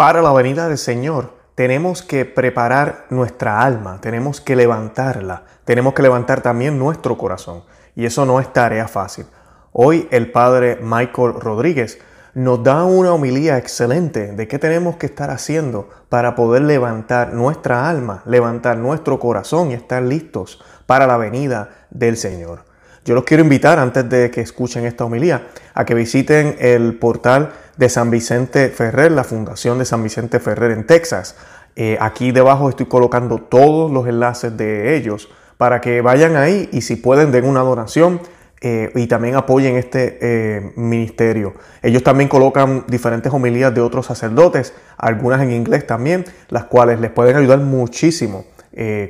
para la venida del Señor, tenemos que preparar nuestra alma, tenemos que levantarla, tenemos que levantar también nuestro corazón. Y eso no es tarea fácil. Hoy el padre Michael Rodríguez nos da una homilía excelente de qué tenemos que estar haciendo para poder levantar nuestra alma, levantar nuestro corazón y estar listos para la venida del Señor. Yo los quiero invitar antes de que escuchen esta homilía a que visiten el portal de San Vicente Ferrer, la Fundación de San Vicente Ferrer en Texas. Eh, aquí debajo estoy colocando todos los enlaces de ellos para que vayan ahí y si pueden den una donación eh, y también apoyen este eh, ministerio. Ellos también colocan diferentes homilías de otros sacerdotes, algunas en inglés también, las cuales les pueden ayudar muchísimo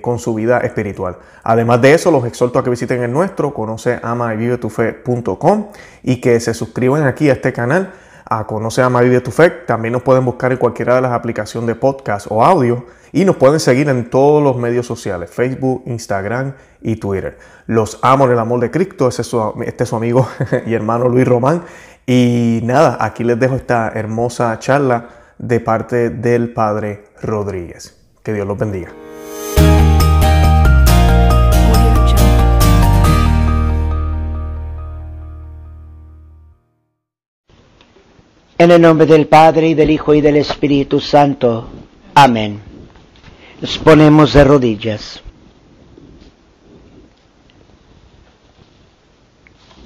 con su vida espiritual. Además de eso, los exhorto a que visiten el nuestro, conoce ama y vive tu fe.com y que se suscriban aquí a este canal, a Conoce Ama Vive tu Fe. También nos pueden buscar en cualquiera de las aplicaciones de podcast o audio y nos pueden seguir en todos los medios sociales, Facebook, Instagram y Twitter. Los amo en el amor de Cristo. Este es su amigo y hermano Luis Román. Y nada, aquí les dejo esta hermosa charla de parte del Padre Rodríguez. Que Dios los bendiga. En el nombre del Padre y del Hijo y del Espíritu Santo. Amén. Nos ponemos de rodillas.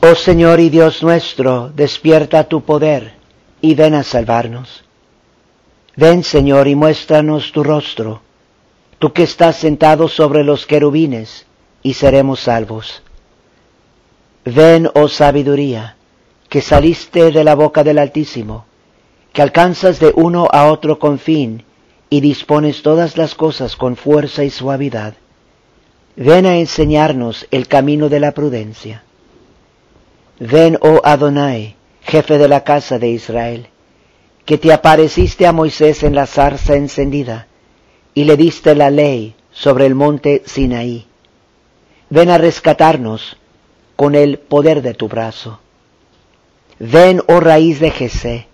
Oh Señor y Dios nuestro, despierta tu poder y ven a salvarnos. Ven, Señor, y muéstranos tu rostro, tú que estás sentado sobre los querubines, y seremos salvos. Ven, oh sabiduría, que saliste de la boca del Altísimo, que alcanzas de uno a otro con fin, y dispones todas las cosas con fuerza y suavidad. Ven a enseñarnos el camino de la prudencia. Ven, oh Adonai, jefe de la casa de Israel, que te apareciste a Moisés en la zarza encendida, y le diste la ley sobre el monte Sinaí. Ven a rescatarnos con el poder de tu brazo. Ven, oh raíz de Jesé,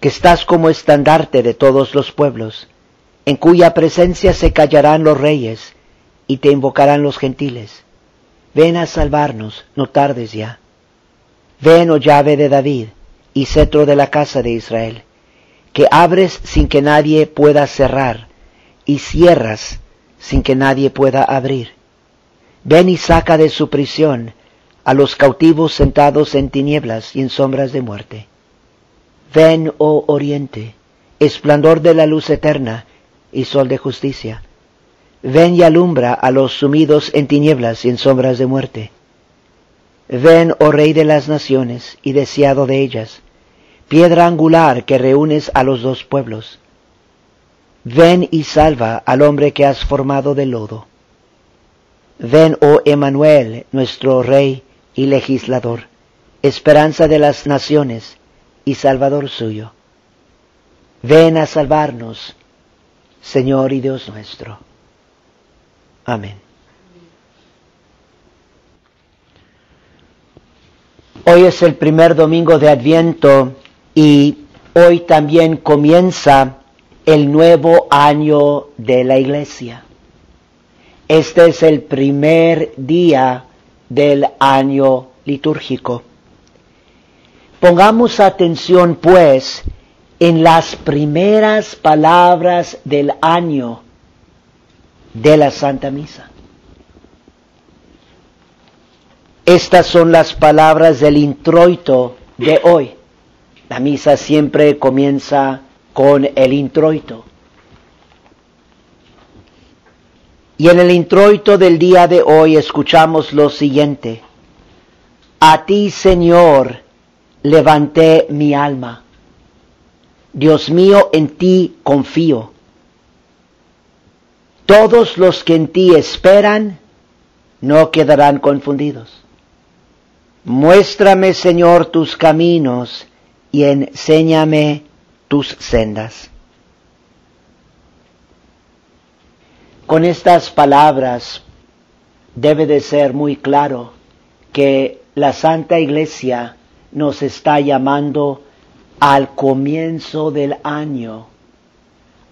que estás como estandarte de todos los pueblos, en cuya presencia se callarán los reyes y te invocarán los gentiles. Ven a salvarnos, no tardes ya. Ven, oh llave de David, y cetro de la casa de Israel, que abres sin que nadie pueda cerrar, y cierras sin que nadie pueda abrir. Ven y saca de su prisión a los cautivos sentados en tinieblas y en sombras de muerte. Ven, oh oriente, esplendor de la luz eterna y sol de justicia. Ven y alumbra a los sumidos en tinieblas y en sombras de muerte. Ven, oh Rey de las naciones y deseado de ellas, piedra angular que reúnes a los dos pueblos. Ven y salva al hombre que has formado de lodo. Ven, oh Emanuel, nuestro Rey y legislador, esperanza de las naciones y salvador suyo. Ven a salvarnos, Señor y Dios nuestro. Amén. Hoy es el primer domingo de Adviento y hoy también comienza el nuevo año de la iglesia. Este es el primer día del año litúrgico. Pongamos atención pues en las primeras palabras del año de la Santa Misa. Estas son las palabras del introito de hoy. La misa siempre comienza con el introito. Y en el introito del día de hoy escuchamos lo siguiente. A ti, Señor, levanté mi alma. Dios mío, en ti confío. Todos los que en ti esperan no quedarán confundidos. Muéstrame, Señor, tus caminos y enséñame tus sendas. Con estas palabras debe de ser muy claro que la Santa Iglesia nos está llamando al comienzo del año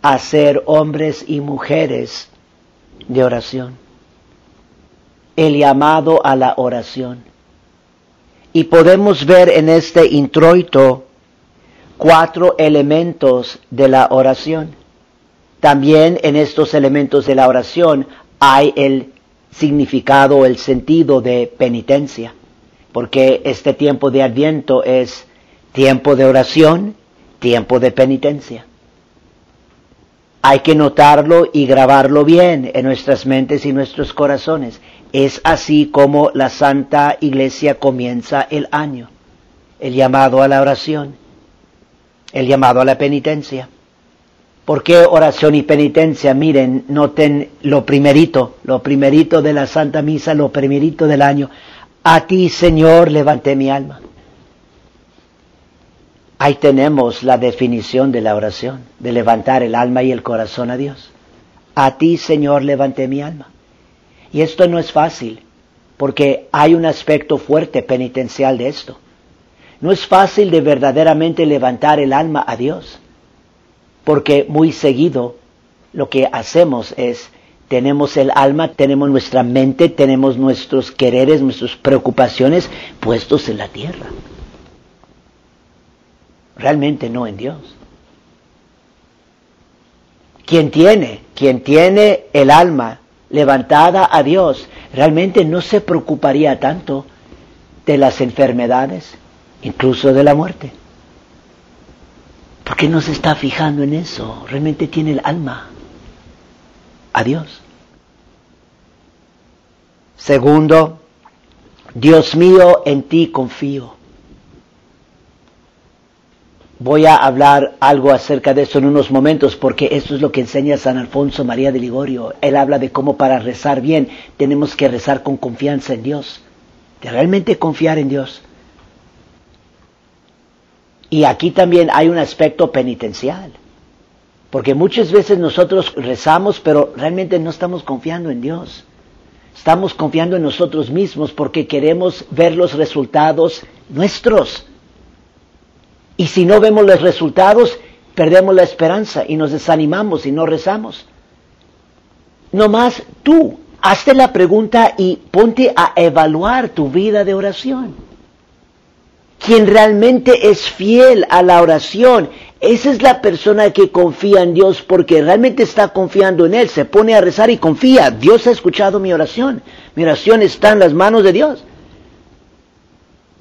a ser hombres y mujeres de oración. El llamado a la oración. Y podemos ver en este introito cuatro elementos de la oración. También en estos elementos de la oración hay el significado, el sentido de penitencia, porque este tiempo de adviento es tiempo de oración, tiempo de penitencia. Hay que notarlo y grabarlo bien en nuestras mentes y nuestros corazones. Es así como la Santa Iglesia comienza el año. El llamado a la oración, el llamado a la penitencia. ¿Por qué oración y penitencia? Miren, noten lo primerito, lo primerito de la Santa Misa, lo primerito del año. A ti, Señor, levanté mi alma. Ahí tenemos la definición de la oración, de levantar el alma y el corazón a Dios. A ti, Señor, levanté mi alma. Y esto no es fácil, porque hay un aspecto fuerte penitencial de esto. No es fácil de verdaderamente levantar el alma a Dios, porque muy seguido lo que hacemos es, tenemos el alma, tenemos nuestra mente, tenemos nuestros quereres, nuestras preocupaciones puestos en la tierra. Realmente no en Dios. Quien tiene, quien tiene el alma levantada a Dios, realmente no se preocuparía tanto de las enfermedades, incluso de la muerte. ¿Por qué no se está fijando en eso? Realmente tiene el alma a Dios. Segundo, Dios mío, en ti confío. Voy a hablar algo acerca de eso en unos momentos porque esto es lo que enseña San Alfonso María de Ligorio. Él habla de cómo para rezar bien tenemos que rezar con confianza en Dios, de realmente confiar en Dios. Y aquí también hay un aspecto penitencial, porque muchas veces nosotros rezamos, pero realmente no estamos confiando en Dios. Estamos confiando en nosotros mismos porque queremos ver los resultados nuestros. Y si no vemos los resultados, perdemos la esperanza y nos desanimamos y no rezamos. No más tú, hazte la pregunta y ponte a evaluar tu vida de oración quien realmente es fiel a la oración, esa es la persona que confía en Dios porque realmente está confiando en Él, se pone a rezar y confía, Dios ha escuchado mi oración, mi oración está en las manos de Dios.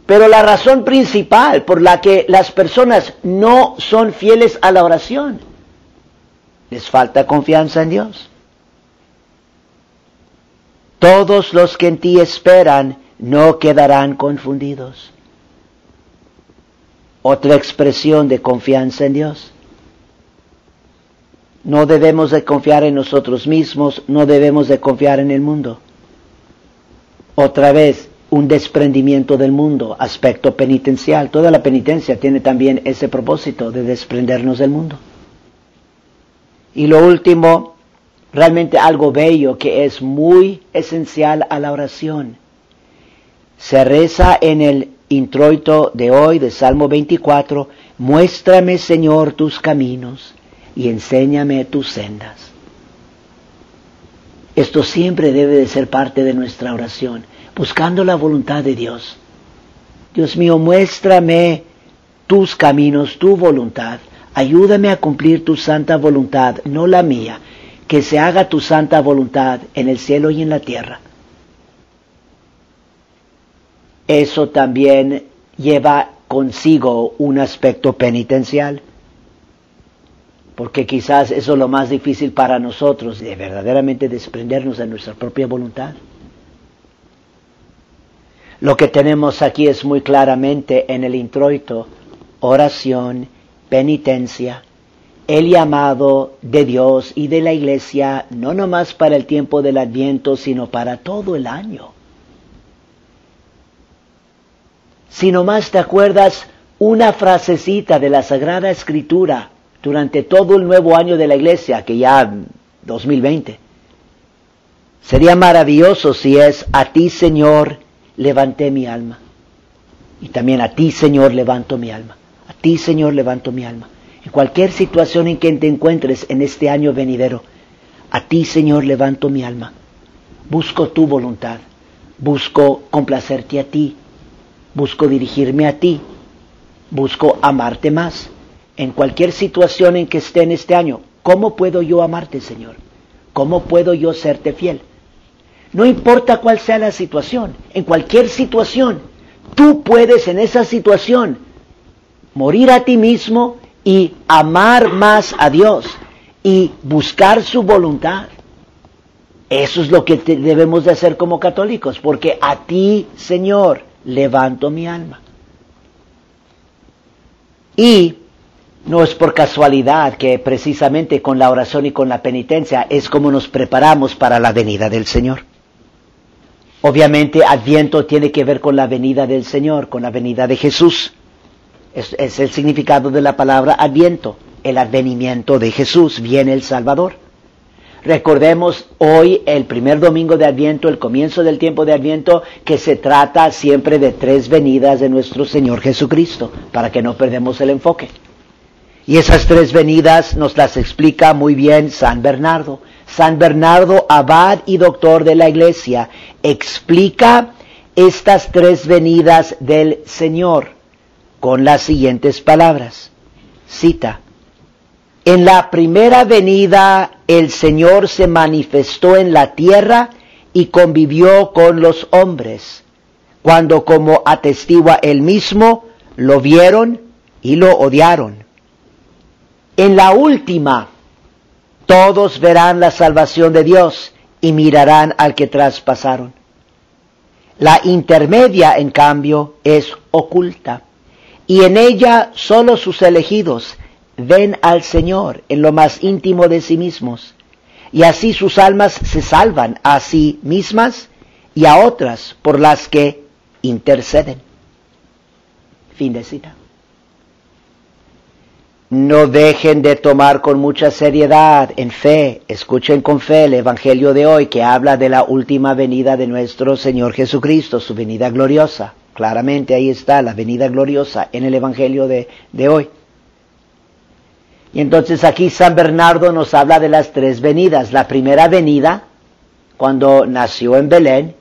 Pero la razón principal por la que las personas no son fieles a la oración, les falta confianza en Dios. Todos los que en ti esperan no quedarán confundidos otra expresión de confianza en Dios. No debemos de confiar en nosotros mismos, no debemos de confiar en el mundo. Otra vez, un desprendimiento del mundo, aspecto penitencial. Toda la penitencia tiene también ese propósito de desprendernos del mundo. Y lo último, realmente algo bello que es muy esencial a la oración. Se reza en el introito de hoy, de Salmo 24, muéstrame Señor tus caminos y enséñame tus sendas. Esto siempre debe de ser parte de nuestra oración, buscando la voluntad de Dios. Dios mío, muéstrame tus caminos, tu voluntad. Ayúdame a cumplir tu santa voluntad, no la mía. Que se haga tu santa voluntad en el cielo y en la tierra eso también lleva consigo un aspecto penitencial. Porque quizás eso es lo más difícil para nosotros, de verdaderamente desprendernos de nuestra propia voluntad. Lo que tenemos aquí es muy claramente en el introito, oración, penitencia, el llamado de Dios y de la iglesia, no nomás para el tiempo del adviento, sino para todo el año. Si nomás te acuerdas una frasecita de la Sagrada Escritura durante todo el nuevo año de la iglesia, que ya 2020. Sería maravilloso si es a ti Señor levanté mi alma. Y también a ti Señor levanto mi alma. A ti Señor levanto mi alma. en cualquier situación en que te encuentres en este año venidero, a ti, Señor, levanto mi alma. Busco tu voluntad. Busco complacerte a ti. Busco dirigirme a ti. Busco amarte más. En cualquier situación en que esté en este año, ¿cómo puedo yo amarte, Señor? ¿Cómo puedo yo serte fiel? No importa cuál sea la situación, en cualquier situación, tú puedes en esa situación morir a ti mismo y amar más a Dios y buscar su voluntad. Eso es lo que debemos de hacer como católicos, porque a ti, Señor, levanto mi alma. Y no es por casualidad que precisamente con la oración y con la penitencia es como nos preparamos para la venida del Señor. Obviamente Adviento tiene que ver con la venida del Señor, con la venida de Jesús. Es, el significado de la palabra Adviento, el advenimiento de Jesús, viene el Salvador. Recordemos hoy, el primer domingo de Adviento, el comienzo del tiempo de Adviento, que se trata siempre de tres venidas de nuestro Señor Jesucristo, para que no perdamos el enfoque. Y esas tres venidas nos las explica muy bien San Bernardo. San Bernardo, abad y doctor de la iglesia, explica estas tres venidas del Señor con las siguientes palabras. Cita. En la primera venida el Señor se manifestó en la tierra y convivió con los hombres, cuando como atestigua él mismo, lo vieron y lo odiaron. En la última todos verán la salvación de Dios y mirarán al que traspasaron. La intermedia, en cambio, es oculta, y en ella solo sus elegidos ven al Señor en lo más íntimo de sí mismos, y así sus almas se salvan a sí mismas y a otras por las que interceden. Fin de cita no dejen de tomar con mucha seriedad, en fe, escuchen con fe el Evangelio de hoy que habla de la última venida de nuestro Señor Jesucristo, su venida gloriosa. Claramente ahí está la venida gloriosa en el Evangelio de, de hoy. Y entonces aquí San Bernardo nos habla de las tres venidas. La primera venida, cuando nació en Belén,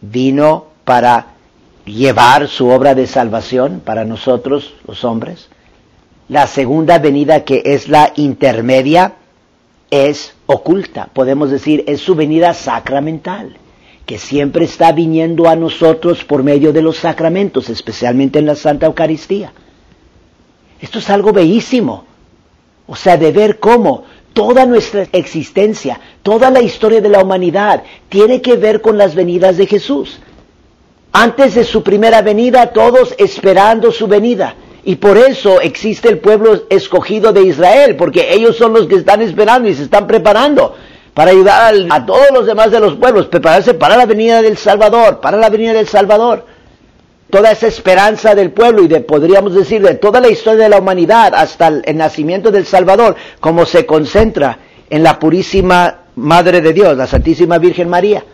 vino para llevar su obra de salvación para nosotros, los hombres. La segunda venida, que es la intermedia, es oculta. Podemos decir, es su venida sacramental, que siempre está viniendo a nosotros por medio de los sacramentos, especialmente en la Santa Eucaristía. Esto es algo bellísimo. O sea, de ver cómo toda nuestra existencia, toda la historia de la humanidad tiene que ver con las venidas de Jesús. Antes de su primera venida, todos esperando su venida. Y por eso existe el pueblo escogido de Israel, porque ellos son los que están esperando y se están preparando para ayudar a todos los demás de los pueblos, prepararse para la venida del Salvador, para la venida del Salvador. Toda esa esperanza del pueblo y de, podríamos decir, de toda la historia de la humanidad hasta el, nacimiento del Salvador, como se concentra en la purísima Madre de Dios, la Santísima Virgen María.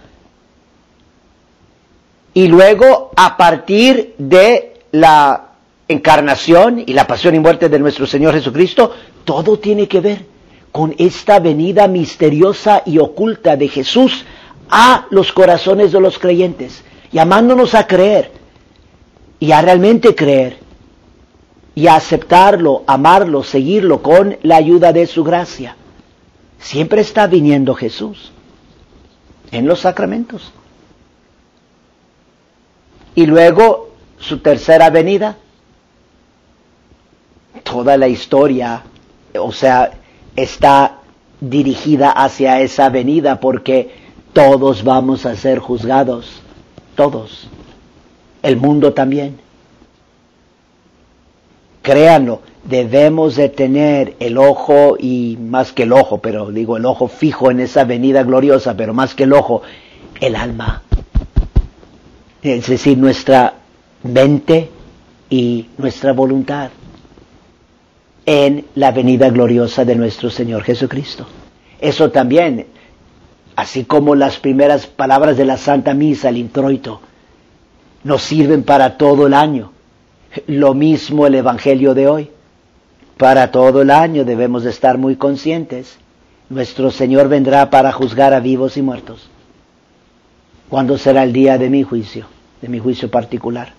Y luego, a partir de la encarnación y la pasión y muerte de nuestro Señor Jesucristo, todo tiene que ver con esta venida misteriosa y oculta de Jesús a los corazones de los creyentes, llamándonos a creer y a realmente creer y a aceptarlo, amarlo, seguirlo con la ayuda de su gracia. Siempre está viniendo Jesús en los sacramentos. Y luego su tercera venida, toda la historia, o sea, está dirigida hacia esa venida porque todos vamos a ser juzgados, todos, el mundo también. Créanlo, debemos de tener el ojo y más que el ojo, pero digo el ojo fijo en esa venida gloriosa, pero más que el ojo, el alma. Es decir, nuestra mente y nuestra voluntad en la venida gloriosa de nuestro Señor Jesucristo. Eso también, así como las primeras palabras de la Santa Misa, el introito, nos sirven para todo el año. Lo mismo el Evangelio de hoy. para todo el año debemos de estar muy conscientes. Nuestro Señor vendrá para juzgar a vivos y muertos. ¿Cuándo será el día de mi juicio, de mi juicio particular?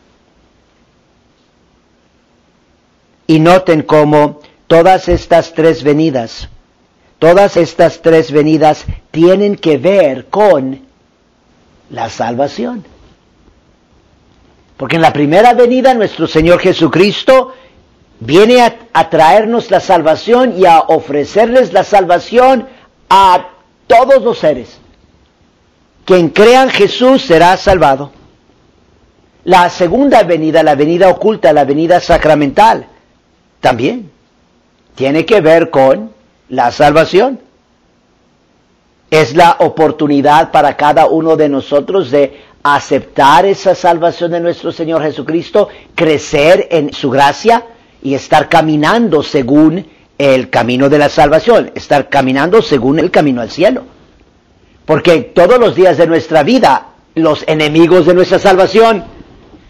Y noten cómo todas estas tres venidas, todas estas tres venidas tienen que ver con la salvación. Porque en la primera venida nuestro Señor Jesucristo viene a, traernos la salvación y a ofrecerles la salvación a todos los seres. Quien crea en Jesús será salvado. La segunda venida, la venida oculta, la venida sacramental, también tiene que ver con la salvación. Es la oportunidad para cada uno de nosotros de aceptar esa salvación de nuestro Señor Jesucristo, crecer en su gracia y estar caminando según el camino de la salvación, estar caminando según el camino al cielo. Porque todos los días de nuestra vida, los enemigos de nuestra salvación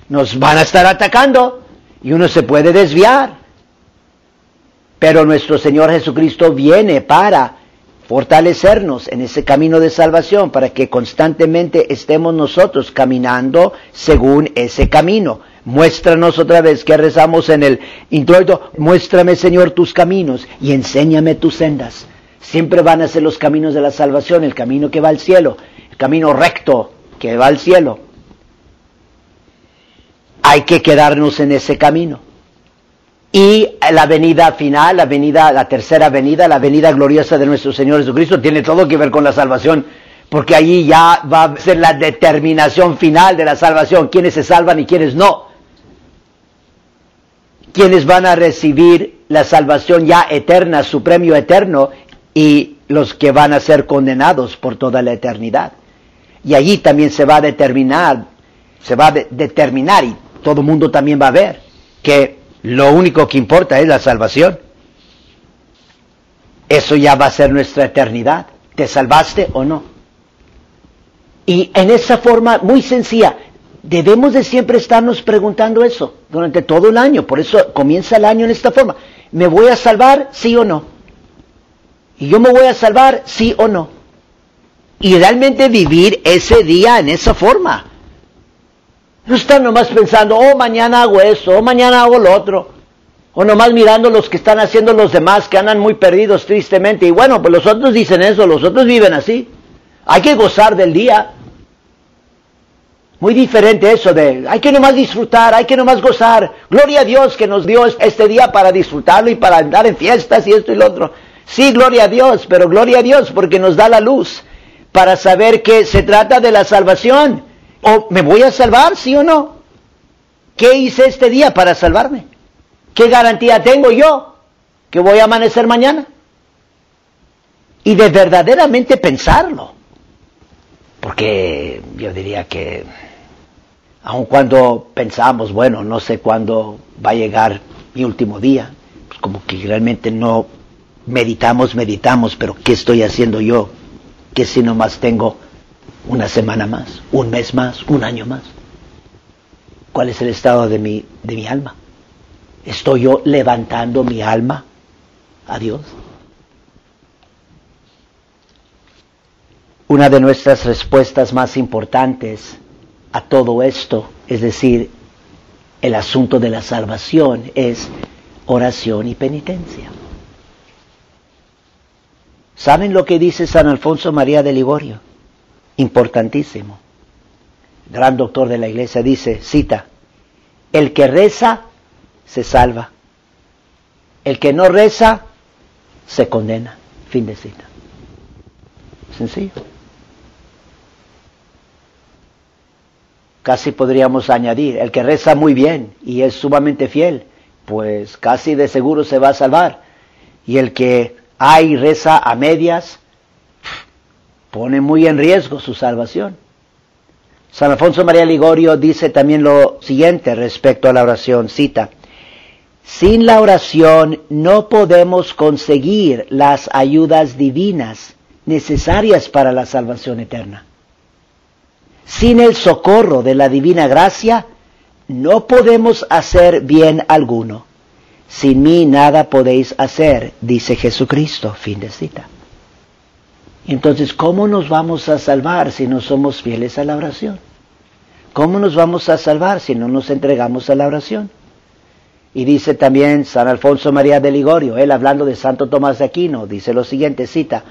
nos van a estar atacando y uno se puede desviar. Pero nuestro Señor Jesucristo viene para fortalecernos en ese camino de salvación, para que constantemente estemos nosotros caminando según ese camino. Muéstranos otra vez que rezamos en el introito, muéstrame Señor tus caminos y enséñame tus sendas. Siempre van a ser los caminos de la salvación, el camino que va al cielo, el camino recto que va al cielo. Hay que quedarnos en ese camino. Y la venida final, la venida, la tercera venida, la venida gloriosa de nuestro Señor Jesucristo, tiene todo que ver con la salvación, porque allí ya va a ser la determinación final de la salvación, quiénes se salvan y quiénes no. Quienes van a recibir la salvación ya eterna, su premio eterno, y los que van a ser condenados por toda la eternidad. Y allí también se va a determinar, se va a determinar, y todo el mundo también va a ver, que lo único que importa es la salvación. Eso ya va a ser nuestra eternidad. ¿Te salvaste o no? Y en esa forma muy sencilla, debemos de siempre estarnos preguntando eso durante todo el año. Por eso comienza el año en esta forma. ¿Me voy a salvar, sí o no? ¿Y yo me voy a salvar, sí o no? Y realmente vivir ese día en esa forma. No están nomás pensando, oh, mañana hago eso, o oh, mañana hago lo otro. O nomás mirando los que están haciendo los demás, que andan muy perdidos tristemente. Y bueno, pues los otros dicen eso, los otros viven así. Hay que gozar del día. Muy diferente eso de, hay que nomás disfrutar, hay que nomás gozar. Gloria a Dios que nos dio este día para disfrutarlo y para andar en fiestas y esto y lo otro. Sí, gloria a Dios, pero gloria a Dios porque nos da la luz para saber que se trata de la salvación ¿O me voy a salvar, sí o no? ¿Qué hice este día para salvarme? ¿Qué garantía tengo yo que voy a amanecer mañana? Y de verdaderamente pensarlo. Porque yo diría que, aun cuando pensamos, bueno, no sé cuándo va a llegar mi último día, pues como que realmente no meditamos, meditamos, pero ¿qué estoy haciendo yo? Que si nomás tengo una semana más, un mes más, un año más. ¿Cuál es el estado de mi, de mi alma? ¿Estoy yo levantando mi alma a Dios? Una de nuestras respuestas más importantes a todo esto, es decir, el asunto de la salvación, es oración y penitencia. ¿Saben lo que dice San Alfonso María de Ligorio? Importantísimo. Gran doctor de la iglesia dice, cita, el que reza se salva, el que no reza se condena. Fin de cita. Sencillo. Casi podríamos añadir, el que reza muy bien y es sumamente fiel, pues casi de seguro se va a salvar. Y el que hay reza a medias, pone muy en riesgo su salvación. San Alfonso María Ligorio dice también lo siguiente respecto a la oración, cita, sin la oración no podemos conseguir las ayudas divinas necesarias para la salvación eterna. Sin el socorro de la divina gracia, no podemos hacer bien alguno, sin mí nada podéis hacer, dice Jesucristo. Fin de cita. Entonces, ¿cómo nos vamos a salvar si no somos fieles a la oración? ¿Cómo nos vamos a salvar si no nos entregamos a la oración? Y dice también San Alfonso María de Ligorio, él hablando de Santo Tomás de Aquino, dice lo siguiente, cita,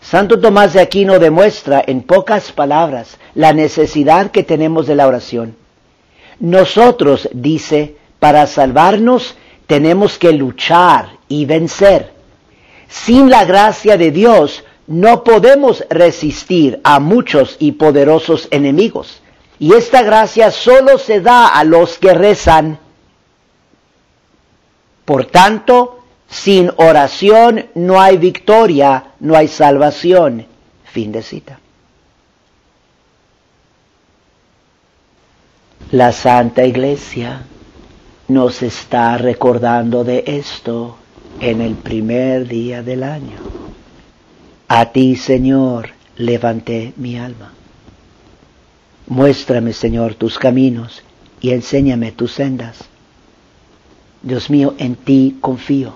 Santo Tomás de Aquino demuestra en pocas palabras la necesidad que tenemos de la oración. Nosotros, dice, para salvarnos tenemos que luchar y vencer. Sin la gracia de Dios no podemos resistir a muchos y poderosos enemigos. Y esta gracia solo se da a los que rezan. Por tanto, sin oración no hay victoria, no hay salvación. Fin de cita. La Santa Iglesia nos está recordando de esto en el primer día del año. A ti, Señor, levanté mi alma. Muéstrame, Señor, tus caminos y enséñame tus sendas. Dios mío, en ti confío.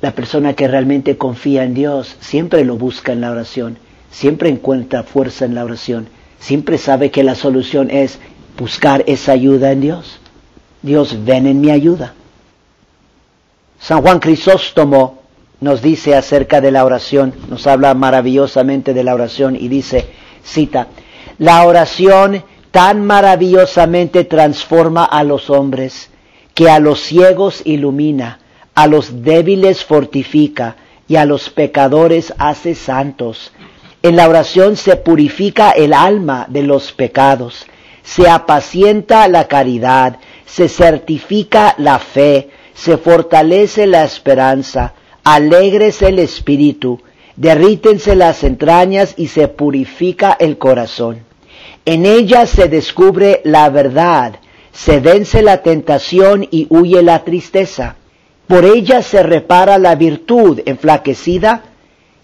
La persona que realmente confía en Dios siempre lo busca en la oración, siempre encuentra fuerza en la oración, siempre sabe que la solución es buscar esa ayuda en Dios. Dios, ven en mi ayuda. San Juan Crisóstomo nos dice acerca de la oración, nos habla maravillosamente de la oración y dice, Cita, la oración tan maravillosamente transforma a los hombres, que a los ciegos ilumina, a los débiles fortifica y a los pecadores hace santos. En la oración se purifica el alma de los pecados, se apacienta la caridad, se certifica la fe, se fortalece la esperanza, alegres el espíritu, derrítense las entrañas y se purifica el corazón. En ella se descubre la verdad, se vence la tentación y huye la tristeza. Por ella se repara la virtud enflaquecida,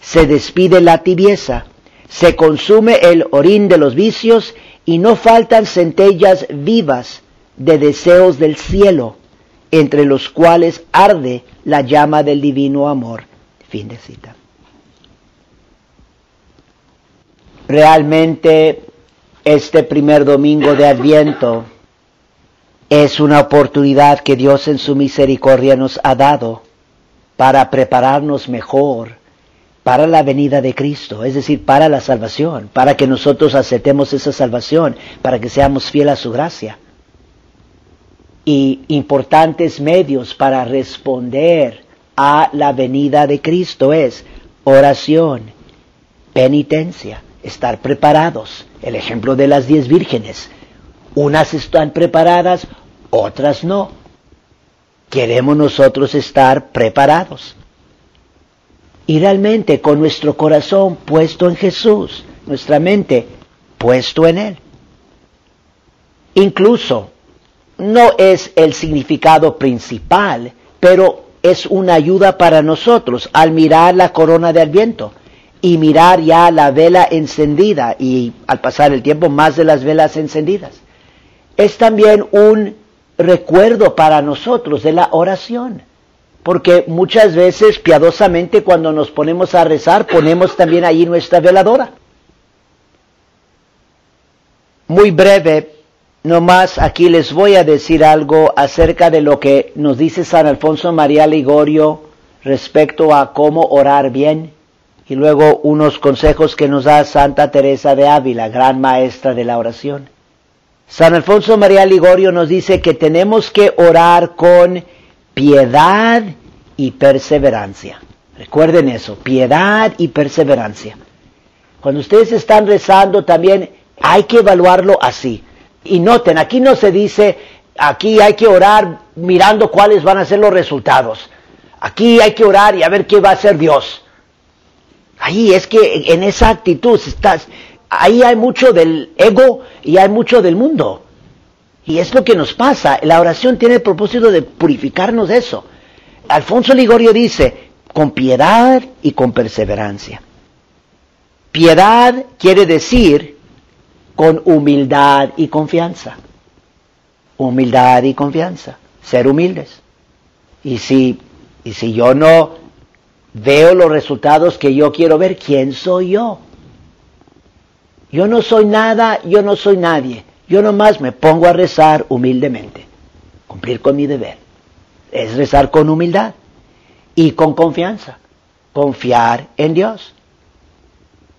se despide la tibieza, se consume el orín de los vicios y no faltan centellas vivas de deseos del cielo, entre los cuales arde la llama del divino amor. Fin de cita. Realmente este primer domingo de Adviento es una oportunidad que Dios en su misericordia nos ha dado para prepararnos mejor para la venida de Cristo, es decir, para la salvación, para que nosotros aceptemos esa salvación, para que seamos fieles a su gracia. Y importantes medios para responder a la venida de Cristo es oración, penitencia, estar preparados. El ejemplo de las diez vírgenes. Unas están preparadas, otras no. Queremos nosotros estar preparados. Y realmente con nuestro corazón puesto en Jesús, nuestra mente puesto en Él. Incluso no es el significado principal, pero es una ayuda para nosotros al mirar la corona de Adviento y mirar ya la vela encendida y al pasar el tiempo más de las velas encendidas. Es también un recuerdo para nosotros de la oración, porque muchas veces piadosamente cuando nos ponemos a rezar ponemos también ahí nuestra veladora. Muy breve, nomás aquí les voy a decir algo acerca de lo que nos dice San Alfonso María Ligorio respecto a cómo orar bien y luego unos consejos que nos da Santa Teresa de Ávila, gran maestra de la oración. San Alfonso María Ligorio nos dice que tenemos que orar con piedad y perseverancia. Recuerden eso, piedad y perseverancia. Cuando ustedes están rezando también hay que evaluarlo así. Y noten, aquí no se dice, aquí hay que orar mirando cuáles van a ser los resultados. Aquí hay que orar y a ver qué va a hacer Dios. Ahí es que en esa actitud estás, ahí hay mucho del ego y hay mucho del mundo. Y es lo que nos pasa. La oración tiene el propósito de purificarnos de eso. Alfonso Ligorio dice, con piedad y con perseverancia. Piedad quiere decir con humildad y confianza. Humildad y confianza. ser humildes. Y si, y si yo no veo los resultados que yo quiero ver, ¿quién soy yo? Yo no soy nada, yo no soy nadie. Yo nomás me pongo a rezar humildemente, cumplir con mi deber. Es rezar con humildad y con confianza, confiar en Dios.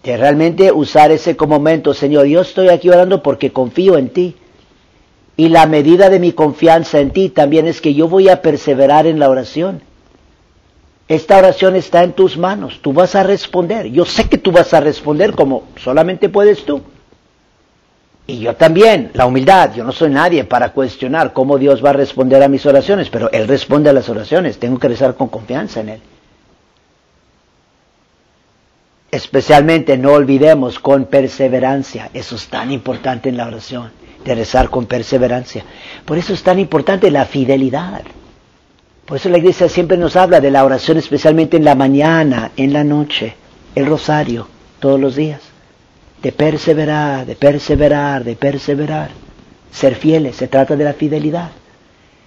De realmente usar ese como momento, Señor, yo estoy aquí orando porque confío en ti. Y la medida de mi confianza en ti también es que yo voy a perseverar en la oración. Esta oración está en tus manos, tú vas a responder. Yo sé que tú vas a responder como solamente puedes tú. Y yo también, la humildad, yo no soy nadie para cuestionar cómo Dios va a responder a mis oraciones, pero Él responde a las oraciones, tengo que rezar con confianza en Él. Especialmente no olvidemos con perseverancia, eso es tan importante en la oración, de rezar con perseverancia. Por eso es tan importante la fidelidad. Por eso la iglesia siempre nos habla de la oración, especialmente en la mañana, en la noche, el rosario, todos los días. De perseverar, de perseverar, de perseverar. Ser fieles, se trata de la fidelidad.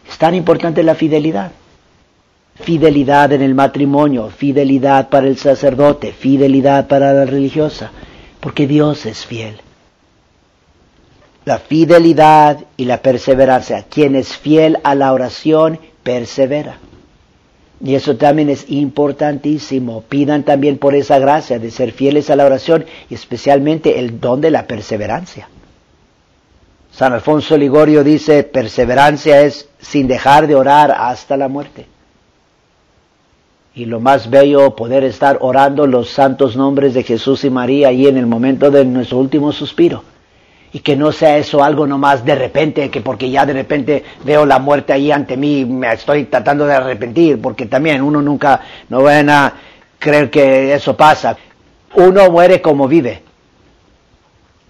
Es tan importante la fidelidad. Fidelidad en el matrimonio, fidelidad para el sacerdote, fidelidad para la religiosa, porque Dios es fiel. La fidelidad y la perseverancia. Quien es fiel a la oración persevera. Y eso también es importantísimo. Pidan también por esa gracia de ser fieles a la oración y especialmente el don de la perseverancia. San Alfonso Ligorio dice, perseverancia es sin dejar de orar hasta la muerte. Y lo más bello, poder estar orando los santos nombres de Jesús y María ahí en el momento de nuestro último suspiro y que no sea eso algo nomás de repente, que porque ya de repente veo la muerte ahí ante mí, me estoy tratando de arrepentir, porque también uno nunca, no van a creer que eso pasa. Uno muere como vive.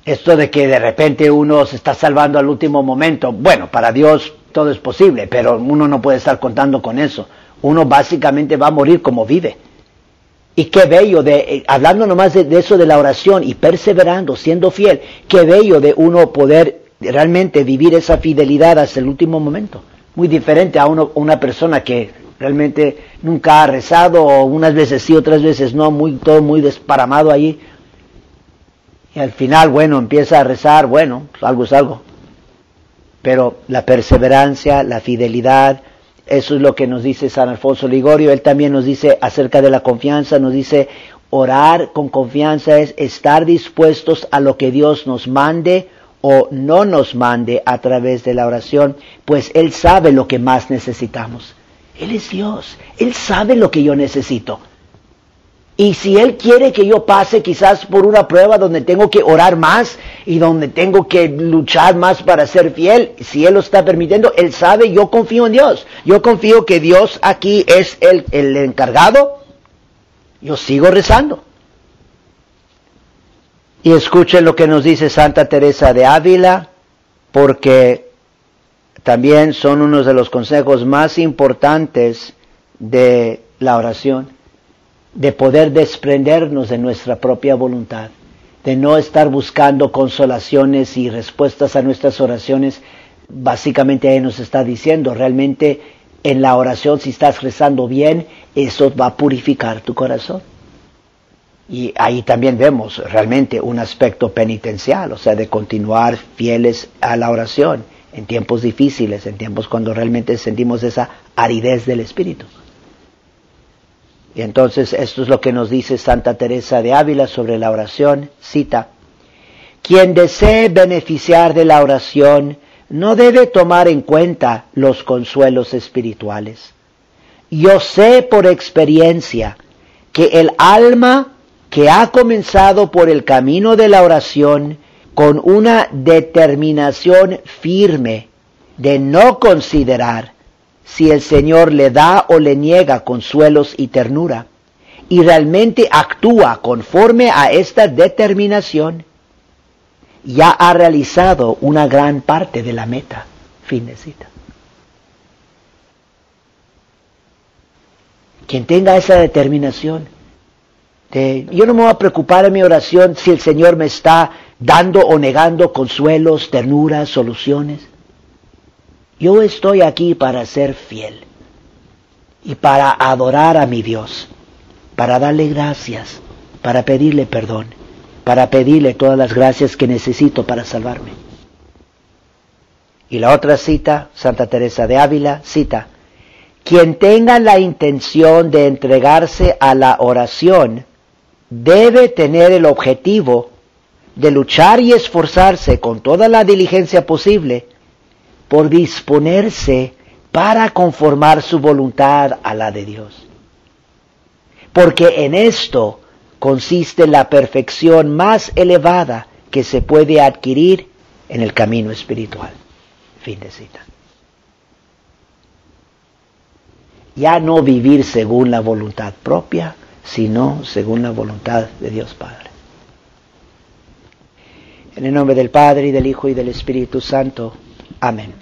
Esto de que de repente uno se está salvando al último momento, bueno, para Dios todo es posible, pero uno no puede estar contando con eso. Uno básicamente va a morir como vive. Y qué bello de, eh, hablando nomás de, eso de la oración y perseverando, siendo fiel, qué bello de uno poder realmente vivir esa fidelidad hasta el último momento. Muy diferente a uno, una persona que realmente nunca ha rezado, o unas veces sí, otras veces no, muy, todo muy desparamado allí. Y al final, bueno, empieza a rezar, bueno, pues algo es algo. Pero la perseverancia, la fidelidad, eso es lo que nos dice San Alfonso Ligorio. Él también nos dice acerca de la confianza, nos dice orar con confianza es estar dispuestos a lo que Dios nos mande o no nos mande a través de la oración, pues Él sabe lo que más necesitamos. Él es Dios, Él sabe lo que yo necesito. Y si Él quiere que yo pase quizás por una prueba donde tengo que orar más y donde tengo que luchar más para ser fiel, si Él lo está permitiendo, Él sabe, yo confío en Dios. Yo confío que Dios aquí es el, el encargado. Yo sigo rezando. Y escuchen lo que nos dice Santa Teresa de Ávila, porque también son unos de los consejos más importantes de la oración de poder desprendernos de nuestra propia voluntad, de no estar buscando consolaciones y respuestas a nuestras oraciones. Básicamente ahí nos está diciendo, realmente en la oración, si estás rezando bien, eso va a purificar tu corazón. Y ahí también vemos realmente un aspecto penitencial, o sea, de continuar fieles a la oración en tiempos difíciles, en tiempos cuando realmente sentimos esa aridez del espíritu. Y entonces esto es lo que nos dice Santa Teresa de Ávila sobre la oración. Cita, quien desee beneficiar de la oración no debe tomar en cuenta los consuelos espirituales. Yo sé por experiencia que el alma que ha comenzado por el camino de la oración con una determinación firme de no considerar si el Señor le da o le niega consuelos y ternura, y realmente actúa conforme a esta determinación, ya ha realizado una gran parte de la meta. Fin de cita. Quien tenga esa determinación, de, yo no me voy a preocupar en mi oración si el Señor me está dando o negando consuelos, ternuras, soluciones. Yo estoy aquí para ser fiel y para adorar a mi Dios, para darle gracias, para pedirle perdón, para pedirle todas las gracias que necesito para salvarme. Y la otra cita, Santa Teresa de Ávila, cita, quien tenga la intención de entregarse a la oración debe tener el objetivo de luchar y esforzarse con toda la diligencia posible por disponerse para conformar su voluntad a la de Dios. Porque en esto consiste la perfección más elevada que se puede adquirir en el camino espiritual. Fin de cita. Ya no vivir según la voluntad propia, sino según la voluntad de Dios Padre. En el nombre del Padre y del Hijo y del Espíritu Santo. Amén.